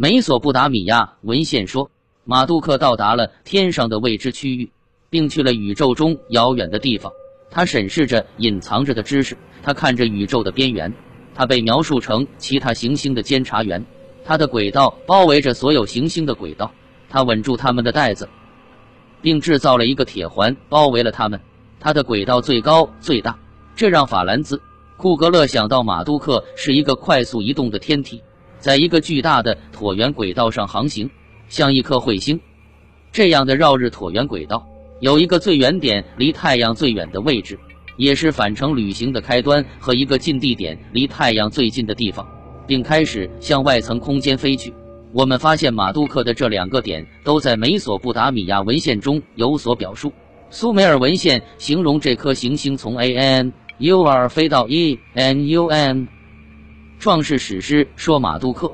美索不达米亚文献说，马杜克到达了天上的未知区域，并去了宇宙中遥远的地方。他审视着隐藏着的知识，他看着宇宙的边缘。他被描述成其他行星的监察员，他的轨道包围着所有行星的轨道，他稳住他们的带子，并制造了一个铁环包围了他们。他的轨道最高最大，这让法兰兹·库格勒想到马杜克是一个快速移动的天体，在一个巨大的椭圆轨道上航行，像一颗彗星。这样的绕日椭圆轨道有一个最远点离太阳最远的位置。也是返程旅行的开端和一个近地点离太阳最近的地方，并开始向外层空间飞去。我们发现马杜克的这两个点都在美索不达米亚文献中有所表述。苏美尔文献形容这颗行星从 A N U R 飞到 E N U M。创世史诗说马杜克，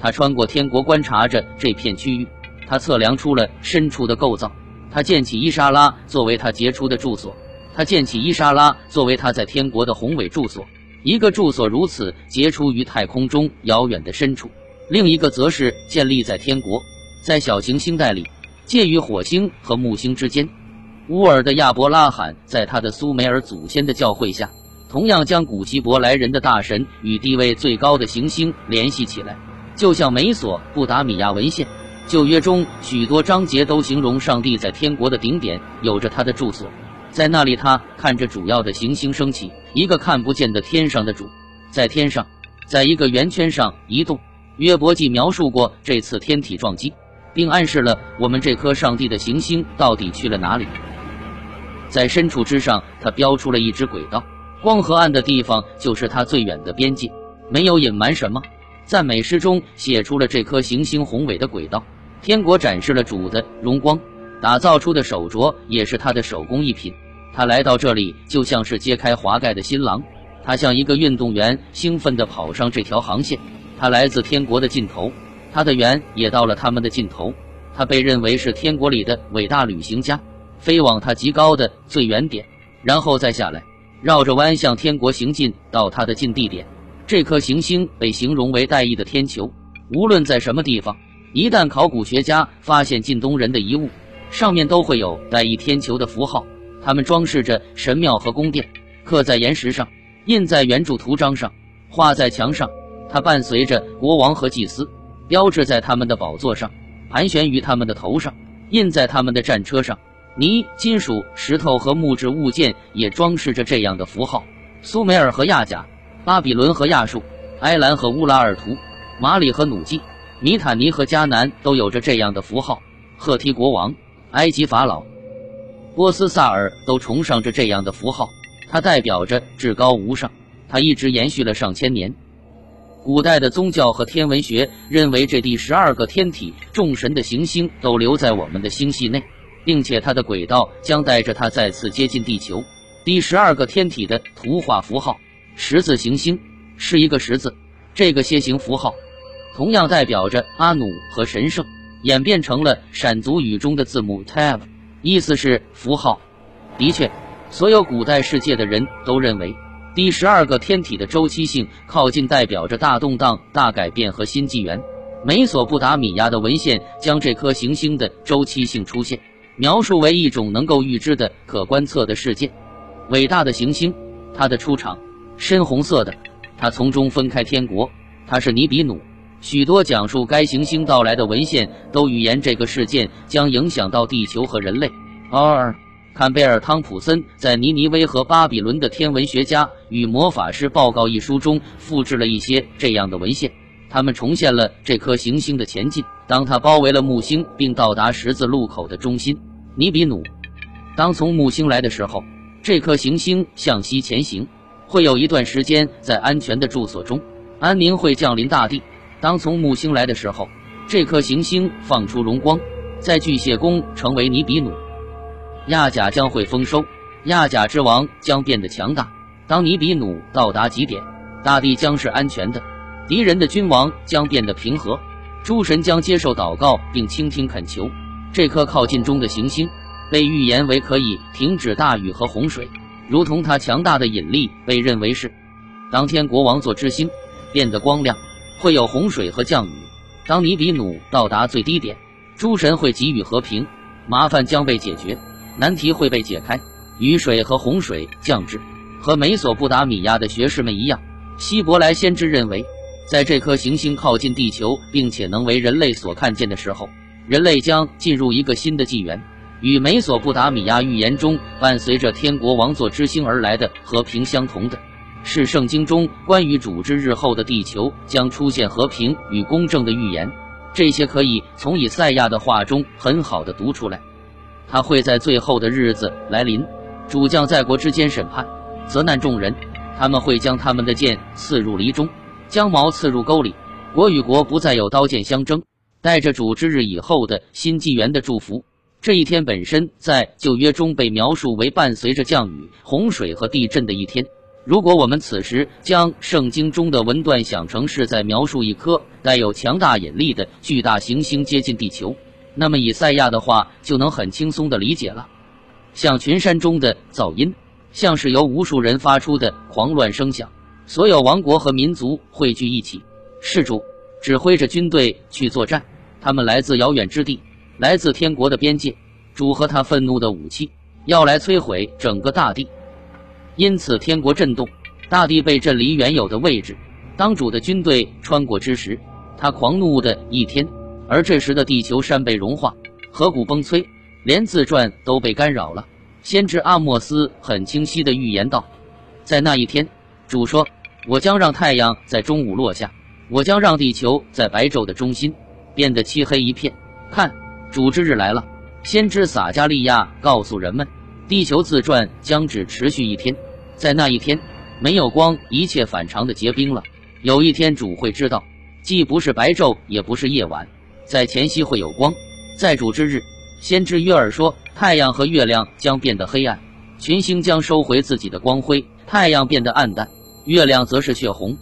他穿过天国观察着这片区域，他测量出了深处的构造，他建起伊莎拉作为他杰出的住所。他建起伊莎拉作为他在天国的宏伟住所，一个住所如此杰出于太空中遥远的深处，另一个则是建立在天国，在小行星带里，介于火星和木星之间。乌尔的亚伯拉罕在他的苏美尔祖先的教会下，同样将古希伯来人的大神与地位最高的行星联系起来，就像美索不达米亚文献旧约中许多章节都形容上帝在天国的顶点有着他的住所。在那里，他看着主要的行星升起，一个看不见的天上的主，在天上，在一个圆圈上移动。约伯记描述过这次天体撞击，并暗示了我们这颗上帝的行星到底去了哪里。在深处之上，他标出了一只轨道，光和暗的地方就是它最远的边界，没有隐瞒什么。赞美诗中写出了这颗行星宏伟的轨道，天国展示了主的荣光，打造出的手镯也是他的手工艺品。他来到这里，就像是揭开华盖的新郎。他像一个运动员，兴奋地跑上这条航线。他来自天国的尽头，他的缘也到了他们的尽头。他被认为是天国里的伟大旅行家，飞往他极高的最远点，然后再下来，绕着弯向天国行进到他的近地点。这颗行星被形容为带翼的天球。无论在什么地方，一旦考古学家发现近东人的遗物，上面都会有带翼天球的符号。他们装饰着神庙和宫殿，刻在岩石上，印在圆柱图章上，画在墙上。它伴随着国王和祭司，标志在他们的宝座上，盘旋于他们的头上，印在他们的战车上。泥、金属、石头和木质物件也装饰着这样的符号。苏美尔和亚甲、巴比伦和亚述、埃兰和乌拉尔图、马里和努基、米坦尼和迦南都有着这样的符号。赫梯国王、埃及法老。波斯萨尔都崇尚着这样的符号，它代表着至高无上，它一直延续了上千年。古代的宗教和天文学认为，这第十二个天体众神的行星都留在我们的星系内，并且它的轨道将带着它再次接近地球。第十二个天体的图画符号十字行星是一个十字，这个楔形符号同样代表着阿努和神圣，演变成了闪族语中的字母 Tab。意思是符号。的确，所有古代世界的人都认为，第十二个天体的周期性靠近代表着大动荡、大改变和新纪元。美索不达米亚的文献将这颗行星的周期性出现描述为一种能够预知的、可观测的事件。伟大的行星，它的出场，深红色的，它从中分开天国，它是尼比努。许多讲述该行星到来的文献都预言这个事件将影响到地球和人类。二，坎贝尔·汤普森在《尼尼微和巴比伦的天文学家与魔法师报告》一书中复制了一些这样的文献，他们重现了这颗行星的前进。当它包围了木星并到达十字路口的中心尼比努，当从木星来的时候，这颗行星向西前行，会有一段时间在安全的住所中，安宁会降临大地。当从木星来的时候，这颗行星放出荣光，在巨蟹宫成为尼比努，亚甲将会丰收，亚甲之王将变得强大。当尼比努到达极点，大地将是安全的，敌人的君王将变得平和，诸神将接受祷告并倾听恳求。这颗靠近中的行星被预言为可以停止大雨和洪水，如同它强大的引力被认为是当天国王座之星变得光亮。会有洪水和降雨，当尼比努到达最低点，诸神会给予和平，麻烦将被解决，难题会被解开，雨水和洪水降至。和美索不达米亚的学士们一样，希伯来先知认为，在这颗行星靠近地球，并且能为人类所看见的时候，人类将进入一个新的纪元。与美索不达米亚预言中伴随着天国王座之星而来的和平相同的是，圣经中关于主之日后的地球将出现和平与公正的预言。这些可以从以赛亚的话中很好的读出来。他会在最后的日子来临，主将在国之间审判。责难众人，他们会将他们的剑刺入离中，将矛刺入沟里。国与国不再有刀剑相争，带着主之日以后的新纪元的祝福。这一天本身在旧约中被描述为伴随着降雨、洪水和地震的一天。如果我们此时将圣经中的文段想成是在描述一颗带有强大引力的巨大行星接近地球，那么以赛亚的话就能很轻松地理解了，像群山中的噪音。像是由无数人发出的狂乱声响，所有王国和民族汇聚一起，事主指挥着军队去作战。他们来自遥远之地，来自天国的边界。主和他愤怒的武器要来摧毁整个大地，因此天国震动，大地被震离原有的位置。当主的军队穿过之时，他狂怒的一天。而这时的地球山被融化，河谷崩摧，连自转都被干扰了。先知阿莫斯很清晰地预言道：“在那一天，主说，我将让太阳在中午落下，我将让地球在白昼的中心变得漆黑一片。看，主之日来了。”先知撒加利亚告诉人们，地球自转将只持续一天，在那一天，没有光，一切反常的结冰了。有一天，主会知道，既不是白昼，也不是夜晚，在前夕会有光，在主之日。先知约尔说：“太阳和月亮将变得黑暗，群星将收回自己的光辉，太阳变得暗淡，月亮则是血红。”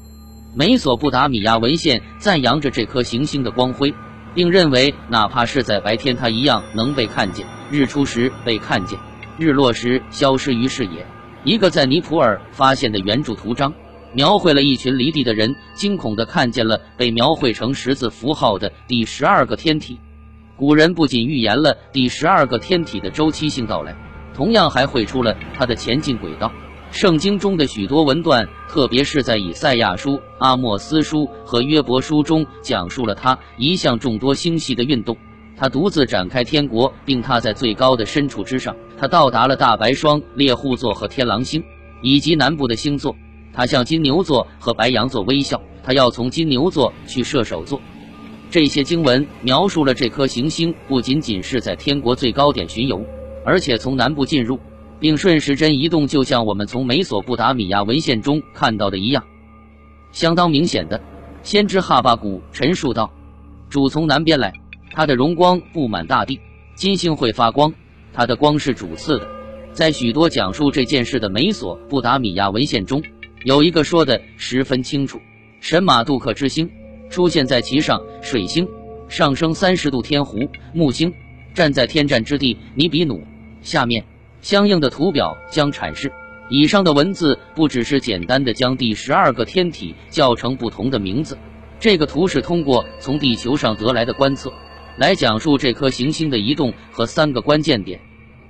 美索不达米亚文献赞扬着这颗行星的光辉，并认为哪怕是在白天，它一样能被看见。日出时被看见，日落时消失于视野。一个在尼普尔发现的圆柱图章，描绘了一群离地的人惊恐地看见了被描绘成十字符号的第十二个天体。古人不仅预言了第十二个天体的周期性到来，同样还绘出了它的前进轨道。圣经中的许多文段，特别是在以赛亚书、阿莫斯书和约伯书中，讲述了他一向众多星系的运动。他独自展开天国，并踏在最高的深处之上。他到达了大白双、猎户座和天狼星，以及南部的星座。他向金牛座和白羊座微笑。他要从金牛座去射手座。这些经文描述了这颗行星不仅仅是在天国最高点巡游，而且从南部进入，并顺时针移动，就像我们从美索不达米亚文献中看到的一样。相当明显的，先知哈巴古陈述道：“主从南边来，他的荣光布满大地，金星会发光，他的光是主赐的。”在许多讲述这件事的美索不达米亚文献中，有一个说的十分清楚：神马杜克之星。出现在其上，水星上升三十度，天湖木星站在天战之地尼比努下面，相应的图表将阐释。以上的文字不只是简单的将第十二个天体叫成不同的名字，这个图是通过从地球上得来的观测来讲述这颗行星的移动和三个关键点。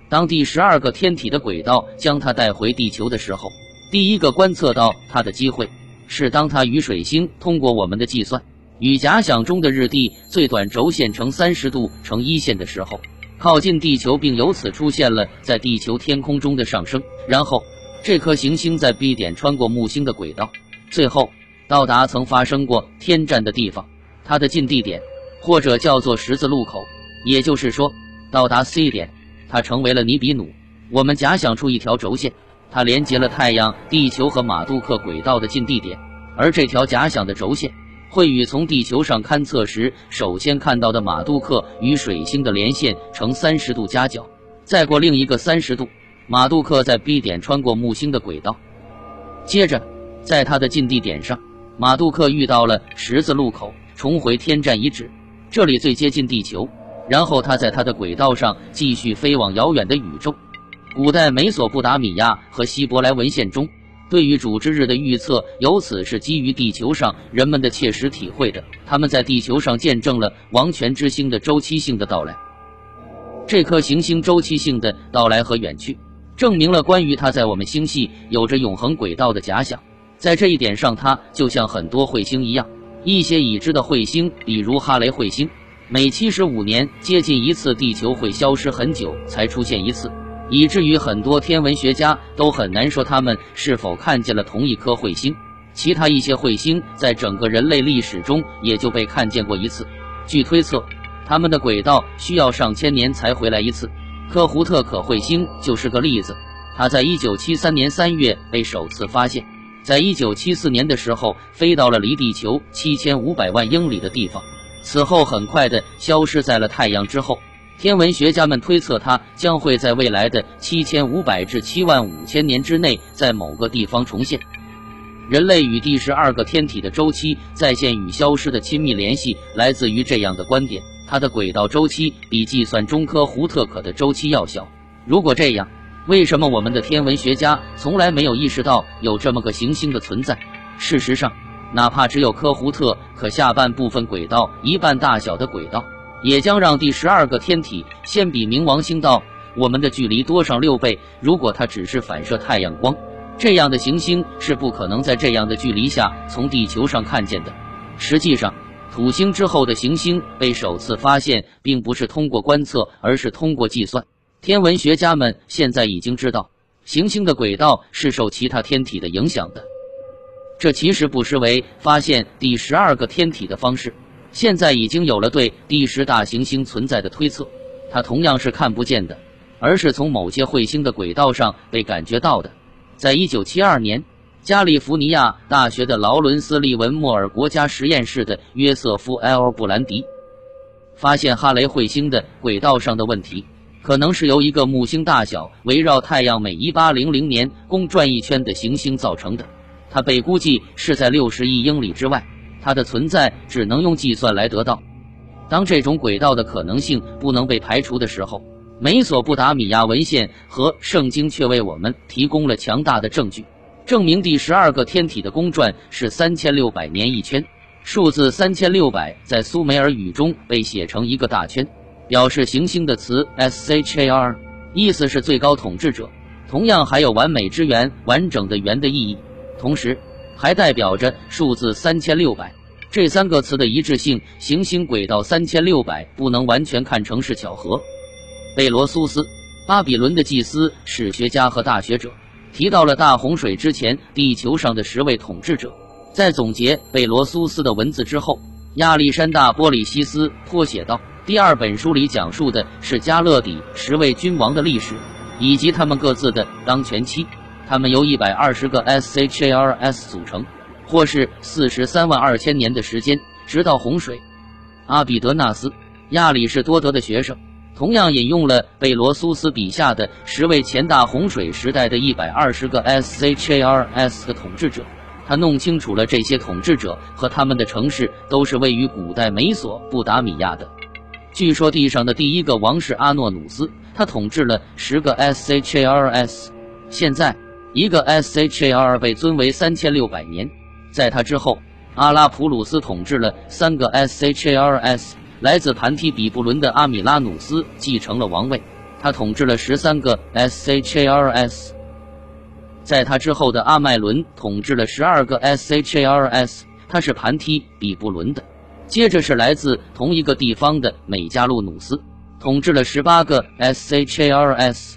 当第十二个天体的轨道将它带回地球的时候，第一个观测到它的机会是当它与水星通过我们的计算。与假想中的日地最短轴线成三十度成一线的时候，靠近地球，并由此出现了在地球天空中的上升。然后，这颗行星在 B 点穿过木星的轨道，最后到达曾发生过天战的地方，它的近地点或者叫做十字路口。也就是说，到达 C 点，它成为了尼比努。我们假想出一条轴线，它连接了太阳、地球和马杜克轨道的近地点，而这条假想的轴线。会与从地球上勘测时首先看到的马杜克与水星的连线成三十度夹角，再过另一个三十度，马杜克在 B 点穿过木星的轨道，接着在他的近地点上，马杜克遇到了十字路口，重回天战遗址，这里最接近地球。然后他在他的轨道上继续飞往遥远的宇宙。古代美索不达米亚和希伯来文献中。对于主之日的预测，由此是基于地球上人们的切实体会的。他们在地球上见证了王权之星的周期性的到来。这颗行星周期性的到来和远去，证明了关于它在我们星系有着永恒轨道的假想。在这一点上，它就像很多彗星一样，一些已知的彗星，比如哈雷彗星，每七十五年接近一次地球会消失很久才出现一次。以至于很多天文学家都很难说他们是否看见了同一颗彗星。其他一些彗星在整个人类历史中也就被看见过一次。据推测，他们的轨道需要上千年才回来一次。科胡特可彗星就是个例子。它在1973年3月被首次发现，在1974年的时候飞到了离地球7500万英里的地方，此后很快的消失在了太阳之后。天文学家们推测，它将会在未来的七千五百至七万五千年之内，在某个地方重现。人类与第十二个天体的周期再现与消失的亲密联系，来自于这样的观点：它的轨道周期比计算中科胡特可的周期要小。如果这样，为什么我们的天文学家从来没有意识到有这么个行星的存在？事实上，哪怕只有科胡特可下半部分轨道一半大小的轨道。也将让第十二个天体先比冥王星到我们的距离多上六倍。如果它只是反射太阳光，这样的行星是不可能在这样的距离下从地球上看见的。实际上，土星之后的行星被首次发现，并不是通过观测，而是通过计算。天文学家们现在已经知道，行星的轨道是受其他天体的影响的。这其实不失为发现第十二个天体的方式。现在已经有了对第十大行星存在的推测，它同样是看不见的，而是从某些彗星的轨道上被感觉到的。在一九七二年，加利福尼亚大学的劳伦斯利文莫尔国家实验室的约瑟夫 ·L· 布兰迪发现哈雷彗星的轨道上的问题，可能是由一个木星大小、围绕太阳每一八零零年公转一圈的行星造成的。它被估计是在六十亿英里之外。它的存在只能用计算来得到。当这种轨道的可能性不能被排除的时候，美索不达米亚文献和圣经却为我们提供了强大的证据，证明第十二个天体的公转是三千六百年一圈。数字三千六百在苏美尔语中被写成一个大圈，表示行星的词 Shar，意思是最高统治者，同样还有完美之圆、完整的圆的意义。同时。还代表着数字三千六百这三个词的一致性。行星轨道三千六百不能完全看成是巧合。贝罗苏斯，巴比伦的祭司、史学家和大学者，提到了大洪水之前地球上的十位统治者。在总结贝罗苏斯的文字之后，亚历山大·波利西斯颇写道：“第二本书里讲述的是加勒底十位君王的历史，以及他们各自的当权期。”它们由一百二十个 Shars 组成，或是四十三万二千年的时间，直到洪水。阿比德纳斯，亚里士多德的学生，同样引用了贝罗苏斯笔下的十位前大洪水时代的一百二十个 Shars 的统治者。他弄清楚了这些统治者和他们的城市都是位于古代美索不达米亚的。据说地上的第一个王是阿诺努斯，他统治了十个 Shars。现在。一个 Shar 被尊为三千六百年，在他之后，阿拉普鲁斯统治了三个 Shars，来自盘梯比布伦的阿米拉努斯继承了王位，他统治了十三个 Shars，在他之后的阿麦伦统治了十二个 Shars，他是盘梯比布伦的，接着是来自同一个地方的美加路努斯，统治了十八个 Shars，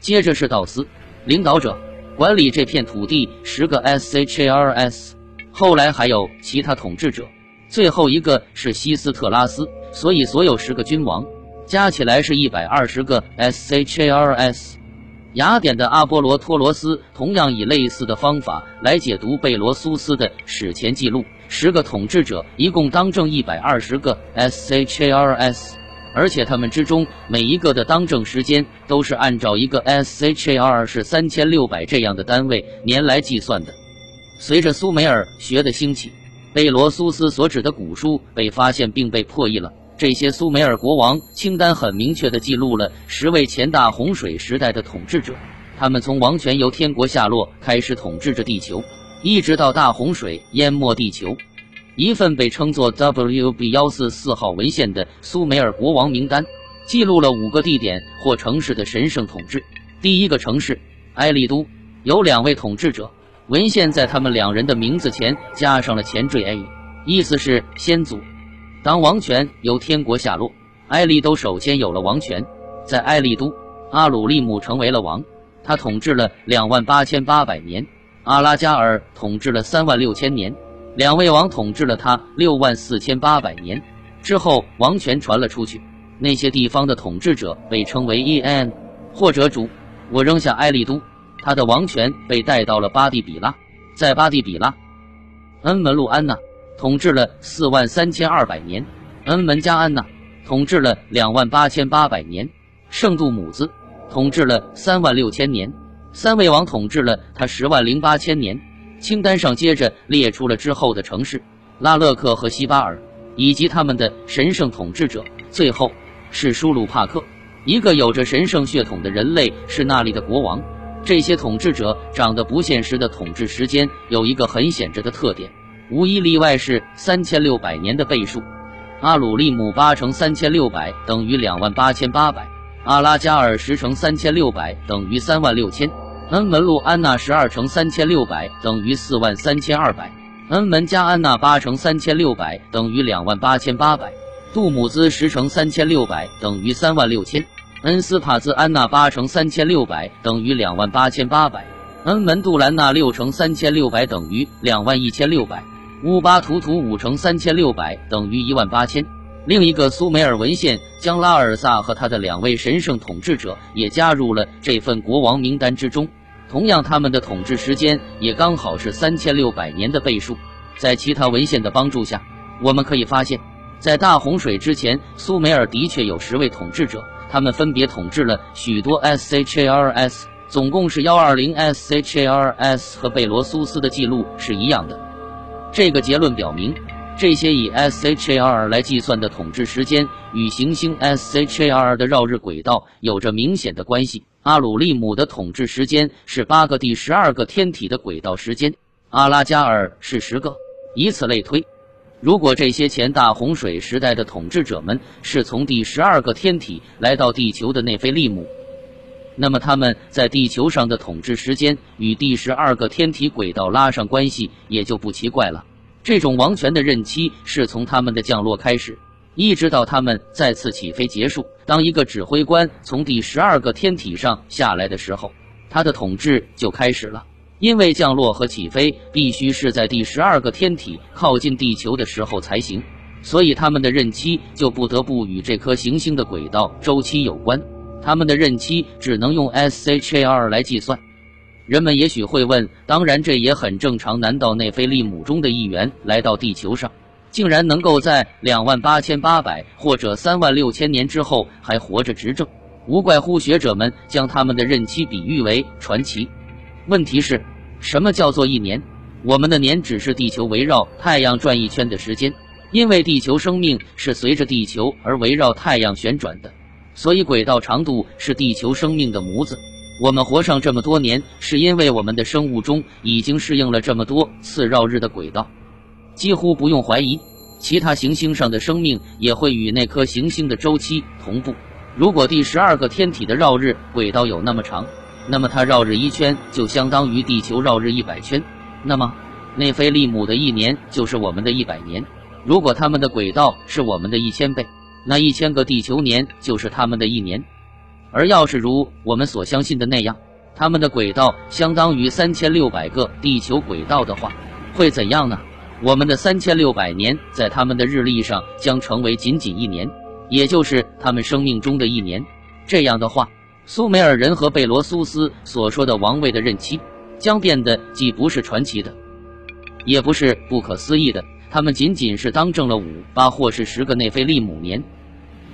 接着是道斯，领导者。管理这片土地十个 Shars，后来还有其他统治者，最后一个是西斯特拉斯，所以所有十个君王加起来是一百二十个 Shars。雅典的阿波罗托罗斯同样以类似的方法来解读贝罗苏斯的史前记录，十个统治者一共当政一百二十个 Shars。而且他们之中每一个的当政时间都是按照一个 Shar 是三千六百这样的单位年来计算的。随着苏美尔学的兴起，贝罗苏斯所指的古书被发现并被破译了。这些苏美尔国王清单很明确地记录了十位前大洪水时代的统治者，他们从王权由天国下落开始统治着地球，一直到大洪水淹没地球。一份被称作 WB 幺四四号文献的苏美尔国王名单，记录了五个地点或城市的神圣统治。第一个城市埃利都有两位统治者，文献在他们两人的名字前加上了前缀 A，意思是先祖。当王权由天国下落，埃利都首先有了王权。在埃利都，阿鲁利姆成为了王，他统治了两万八千八百年；阿拉加尔统治了三万六千年。两位王统治了他六万四千八百年之后，王权传了出去。那些地方的统治者被称为 En 或者主。我扔下埃利都，他的王权被带到了巴蒂比拉。在巴蒂比拉，恩门路安娜统治了四万三千二百年，恩门加安娜统治了两万八千八百年，圣杜姆兹统治了三万六千年。三位王统治了他十万零八千年。清单上接着列出了之后的城市：拉勒克和西巴尔，以及他们的神圣统治者。最后是舒鲁帕克，一个有着神圣血统的人类，是那里的国王。这些统治者长得不现实的统治时间有一个很显著的特点，无一例外是三千六百年的倍数。阿鲁利姆八乘三千六百等于两万八千八百，阿拉加尔十乘三千六百等于三万六千。恩门路安娜十二乘三千六百等于四万三千二百，恩门加安娜八乘三千六百等于两万八千八百，杜姆兹十乘三千六百等于三万六千，恩斯帕兹安娜八乘三千六百等于两万八千八百，恩门杜兰纳六乘三千六百等于两万一千六百，乌巴图图五乘三千六百等于一万八千。另一个苏美尔文献将拉尔萨和他的两位神圣统治者也加入了这份国王名单之中，同样他们的统治时间也刚好是三千六百年的倍数。在其他文献的帮助下，我们可以发现，在大洪水之前，苏美尔的确有十位统治者，他们分别统治了许多 SHARS，总共是幺二零 SHARS，和贝罗苏斯的记录是一样的。这个结论表明。这些以 SHAR 来计算的统治时间与行星 SHAR 的绕日轨道有着明显的关系。阿鲁利姆的统治时间是八个第十二个天体的轨道时间，阿拉加尔是十个，以此类推。如果这些前大洪水时代的统治者们是从第十二个天体来到地球的内菲利姆，那么他们在地球上的统治时间与第十二个天体轨道拉上关系，也就不奇怪了。这种王权的任期是从他们的降落开始，一直到他们再次起飞结束。当一个指挥官从第十二个天体上下来的时候，他的统治就开始了。因为降落和起飞必须是在第十二个天体靠近地球的时候才行，所以他们的任期就不得不与这颗行星的轨道周期有关。他们的任期只能用 SHAR 来计算。人们也许会问：当然，这也很正常。难道内菲利姆中的一员来到地球上，竟然能够在两万八千八百或者三万六千年之后还活着执政？无怪乎学者们将他们的任期比喻为传奇。问题是，什么叫做一年？我们的年只是地球围绕太阳转一圈的时间，因为地球生命是随着地球而围绕太阳旋转的，所以轨道长度是地球生命的模子。我们活上这么多年，是因为我们的生物钟已经适应了这么多次绕日的轨道，几乎不用怀疑，其他行星上的生命也会与那颗行星的周期同步。如果第十二个天体的绕日轨道有那么长，那么它绕日一圈就相当于地球绕日一百圈。那么，内菲利姆的一年就是我们的一百年。如果他们的轨道是我们的一千倍，那一千个地球年就是他们的一年。而要是如我们所相信的那样，他们的轨道相当于三千六百个地球轨道的话，会怎样呢？我们的三千六百年在他们的日历上将成为仅仅一年，也就是他们生命中的一年。这样的话，苏美尔人和贝罗苏斯所说的王位的任期将变得既不是传奇的，也不是不可思议的。他们仅仅是当政了五、八或是十个内菲利姆年。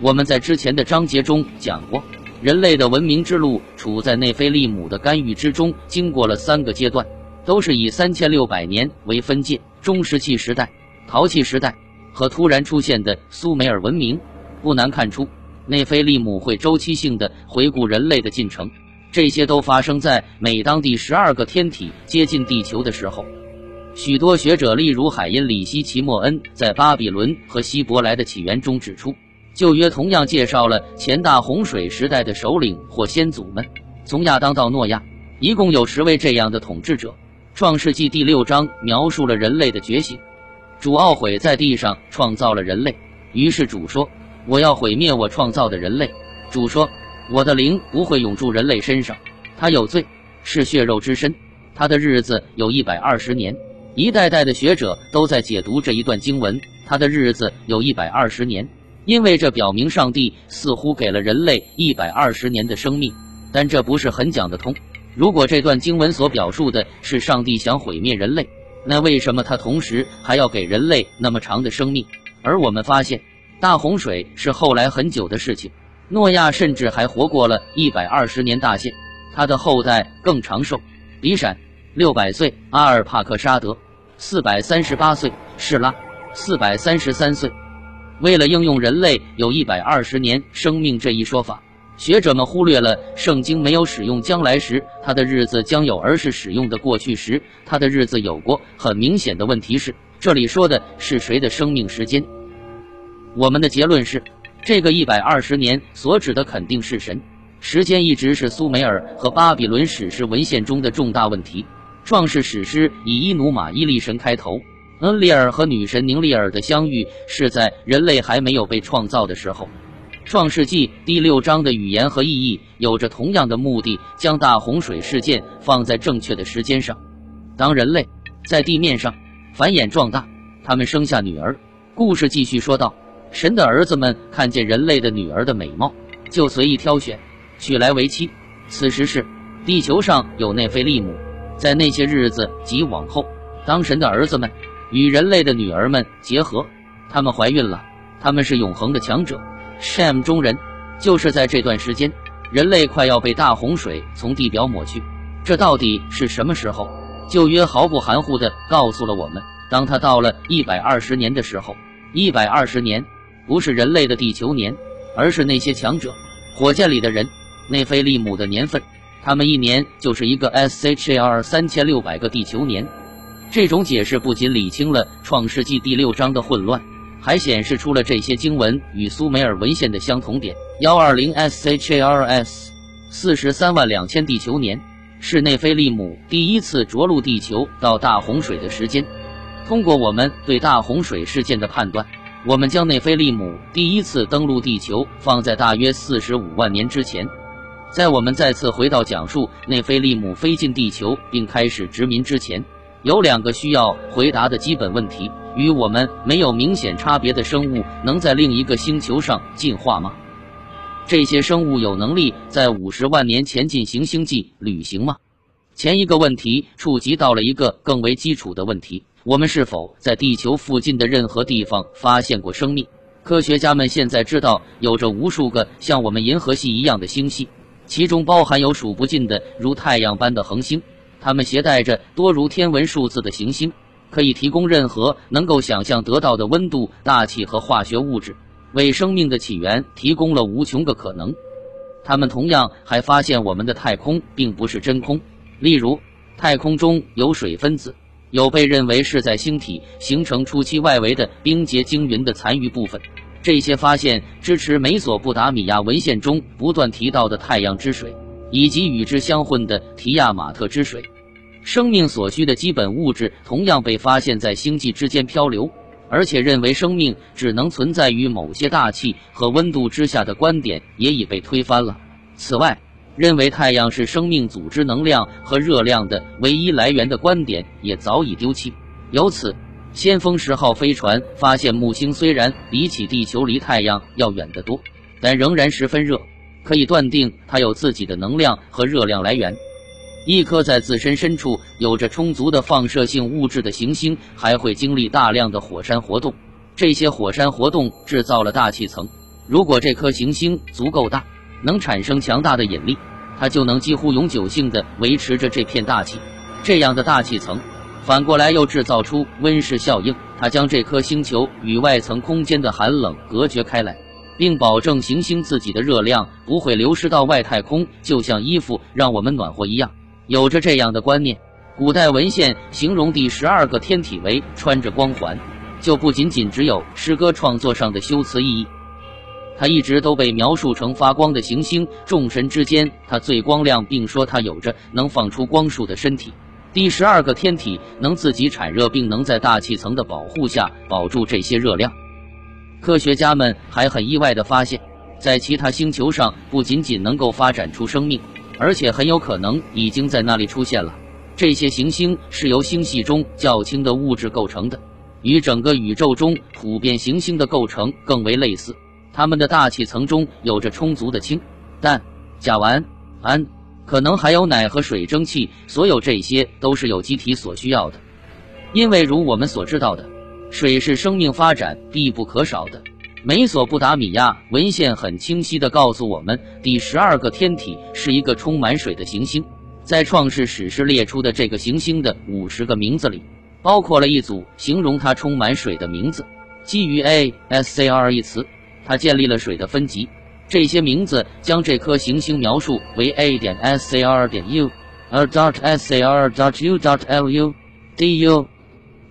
我们在之前的章节中讲过。人类的文明之路处在内菲利姆的干预之中，经过了三个阶段，都是以三千六百年为分界：中石器时代、陶器时代和突然出现的苏美尔文明。不难看出，内菲利姆会周期性的回顾人类的进程，这些都发生在每当第十二个天体接近地球的时候。许多学者，例如海因里希·齐默恩，在巴比伦和希伯来的起源中指出，旧约同样介绍了前大洪水时代的首领或先祖们，从亚当到诺亚，一共有十位这样的统治者。创世纪第六章描述了人类的觉醒，主懊悔在地上创造了人类，于是主说：“我要毁灭我创造的人类。”主说：“我的灵不会永驻人类身上，他有罪，是血肉之身，他的日子有一百二十年。”一代代的学者都在解读这一段经文，他的日子有一百二十年，因为这表明上帝似乎给了人类一百二十年的生命，但这不是很讲得通。如果这段经文所表述的是上帝想毁灭人类，那为什么他同时还要给人类那么长的生命？而我们发现，大洪水是后来很久的事情，诺亚甚至还活过了一百二十年大限，他的后代更长寿，比闪。六百岁，阿尔帕克沙德；四百三十八岁，士拉；四百三十三岁。为了应用人类有一百二十年生命这一说法，学者们忽略了圣经没有使用将来时他的日子将有，而是使用的过去时他的日子有过。很明显的问题是，这里说的是谁的生命时间？我们的结论是，这个一百二十年所指的肯定是神。时间一直是苏美尔和巴比伦史诗文献中的重大问题。创世史诗以伊努玛伊利神开头，恩利尔和女神宁利尔的相遇是在人类还没有被创造的时候。创世纪第六章的语言和意义有着同样的目的，将大洪水事件放在正确的时间上。当人类在地面上繁衍壮大，他们生下女儿。故事继续说道：神的儿子们看见人类的女儿的美貌，就随意挑选，娶来为妻。此时是地球上有内菲利姆。在那些日子及往后，当神的儿子们与人类的女儿们结合，他们怀孕了。他们是永恒的强者，Sham 中人。就是在这段时间，人类快要被大洪水从地表抹去。这到底是什么时候？旧约毫不含糊地告诉了我们：当他到了一百二十年的时候，一百二十年不是人类的地球年，而是那些强者火箭里的人内菲利姆的年份。他们一年就是一个 SHAR 三千六百个地球年，这种解释不仅理清了创世纪第六章的混乱，还显示出了这些经文与苏美尔文献的相同点。幺二零 SHARS 四十三万两千地球年是内菲利姆第一次着陆地球到大洪水的时间。通过我们对大洪水事件的判断，我们将内菲利姆第一次登陆地球放在大约四十五万年之前。在我们再次回到讲述内菲利姆飞进地球并开始殖民之前，有两个需要回答的基本问题：与我们没有明显差别的生物能在另一个星球上进化吗？这些生物有能力在五十万年前进行星际旅行吗？前一个问题触及到了一个更为基础的问题：我们是否在地球附近的任何地方发现过生命？科学家们现在知道有着无数个像我们银河系一样的星系。其中包含有数不尽的如太阳般的恒星，它们携带着多如天文数字的行星，可以提供任何能够想象得到的温度、大气和化学物质，为生命的起源提供了无穷个可能。他们同样还发现我们的太空并不是真空，例如太空中有水分子，有被认为是在星体形成初期外围的冰结晶云的残余部分。这些发现支持美索不达米亚文献中不断提到的太阳之水，以及与之相混的提亚马特之水。生命所需的基本物质同样被发现在星际之间漂流，而且认为生命只能存在于某些大气和温度之下的观点也已被推翻了。此外，认为太阳是生命组织能量和热量的唯一来源的观点也早已丢弃。由此。先锋十号飞船发现木星，虽然比起地球离太阳要远得多，但仍然十分热，可以断定它有自己的能量和热量来源。一颗在自身深处有着充足的放射性物质的行星，还会经历大量的火山活动。这些火山活动制造了大气层。如果这颗行星足够大，能产生强大的引力，它就能几乎永久性的维持着这片大气。这样的大气层。反过来又制造出温室效应，它将这颗星球与外层空间的寒冷隔绝开来，并保证行星自己的热量不会流失到外太空，就像衣服让我们暖和一样。有着这样的观念，古代文献形容第十二个天体为穿着光环，就不仅仅只有诗歌创作上的修辞意义。它一直都被描述成发光的行星，众神之间它最光亮，并说它有着能放出光束的身体。第十二个天体能自己产热，并能在大气层的保护下保住这些热量。科学家们还很意外地发现，在其他星球上不仅仅能够发展出生命，而且很有可能已经在那里出现了。这些行星是由星系中较轻的物质构成的，与整个宇宙中普遍行星的构成更为类似。它们的大气层中有着充足的氢、氮、甲烷、氨。可能还有氖和水蒸气，所有这些都是有机体所需要的。因为如我们所知道的，水是生命发展必不可少的。美索不达米亚文献很清晰地告诉我们，第十二个天体是一个充满水的行星。在创世史诗列出的这个行星的五十个名字里，包括了一组形容它充满水的名字。基于 A S C R 一词，它建立了水的分级。这些名字将这颗行星描述为 a 点 s c r 点 U，A dot s c r dot U dot L U D U。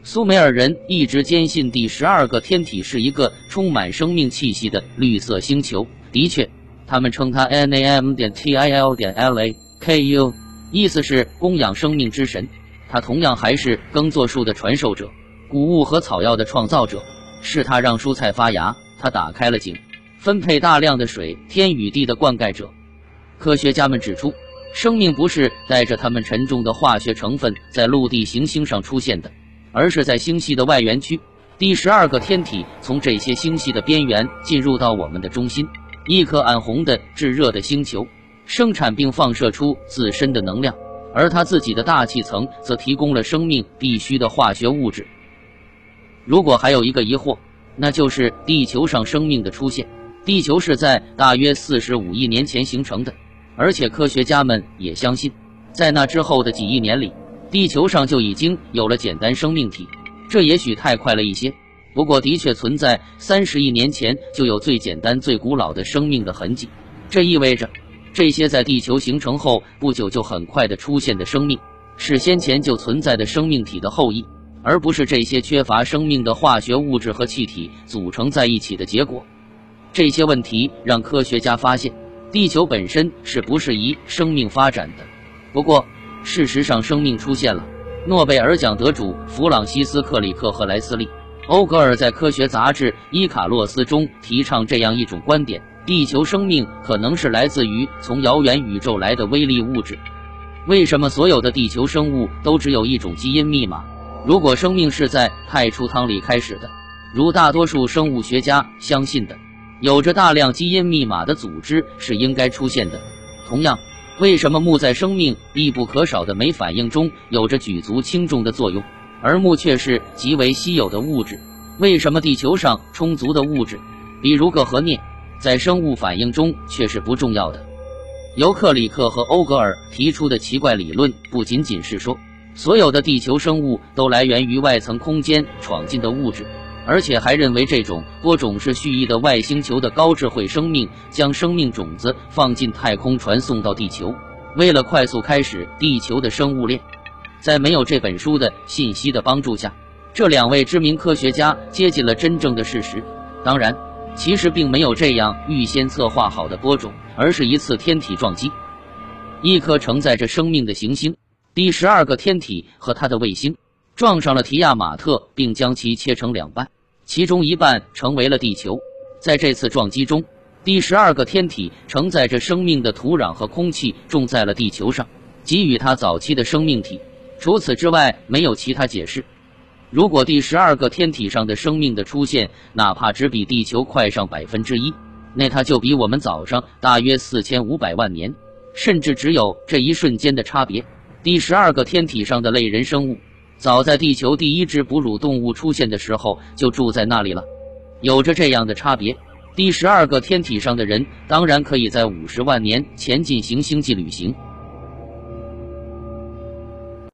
苏美尔人一直坚信第十二个天体是一个充满生命气息的绿色星球。的确，他们称它 N A M 点 T I L 点 L A K U，意思是供养生命之神。它同样还是耕作树的传授者，谷物和草药的创造者。是他让蔬菜发芽，他打开了井。分配大量的水，天与地的灌溉者。科学家们指出，生命不是带着它们沉重的化学成分在陆地行星上出现的，而是在星系的外缘区。第十二个天体从这些星系的边缘进入到我们的中心，一颗暗红的炙热的星球，生产并放射出自身的能量，而它自己的大气层则提供了生命必需的化学物质。如果还有一个疑惑，那就是地球上生命的出现。地球是在大约四十五亿年前形成的，而且科学家们也相信，在那之后的几亿年里，地球上就已经有了简单生命体。这也许太快了一些，不过的确存在三十亿年前就有最简单、最古老的生命的痕迹。这意味着，这些在地球形成后不久就很快的出现的生命，是先前就存在的生命体的后裔，而不是这些缺乏生命的化学物质和气体组成在一起的结果。这些问题让科学家发现，地球本身是不适宜生命发展的。不过，事实上，生命出现了。诺贝尔奖得主弗朗西斯克里克和莱斯利·欧格尔在科学杂志《伊卡洛斯》中提倡这样一种观点：地球生命可能是来自于从遥远宇宙来的微粒物质。为什么所有的地球生物都只有一种基因密码？如果生命是在太初汤里开始的，如大多数生物学家相信的。有着大量基因密码的组织是应该出现的。同样，为什么木在生命必不可少的酶反应中有着举足轻重的作用，而木却是极为稀有的物质？为什么地球上充足的物质，比如铬和镍，在生物反应中却是不重要的？尤克里克和欧格尔提出的奇怪理论，不仅仅是说所有的地球生物都来源于外层空间闯进的物质。而且还认为这种播种是蓄意的外星球的高智慧生命将生命种子放进太空传送到地球，为了快速开始地球的生物链。在没有这本书的信息的帮助下，这两位知名科学家接近了真正的事实。当然，其实并没有这样预先策划好的播种，而是一次天体撞击，一颗承载着生命的行星——第十二个天体和它的卫星。撞上了提亚马特，并将其切成两半，其中一半成为了地球。在这次撞击中，第十二个天体承载着生命的土壤和空气种在了地球上，给予它早期的生命体。除此之外，没有其他解释。如果第十二个天体上的生命的出现，哪怕只比地球快上百分之一，那它就比我们早上大约四千五百万年，甚至只有这一瞬间的差别。第十二个天体上的类人生物。早在地球第一只哺乳动物出现的时候，就住在那里了。有着这样的差别，第十二个天体上的人当然可以在五十万年前进行星际旅行。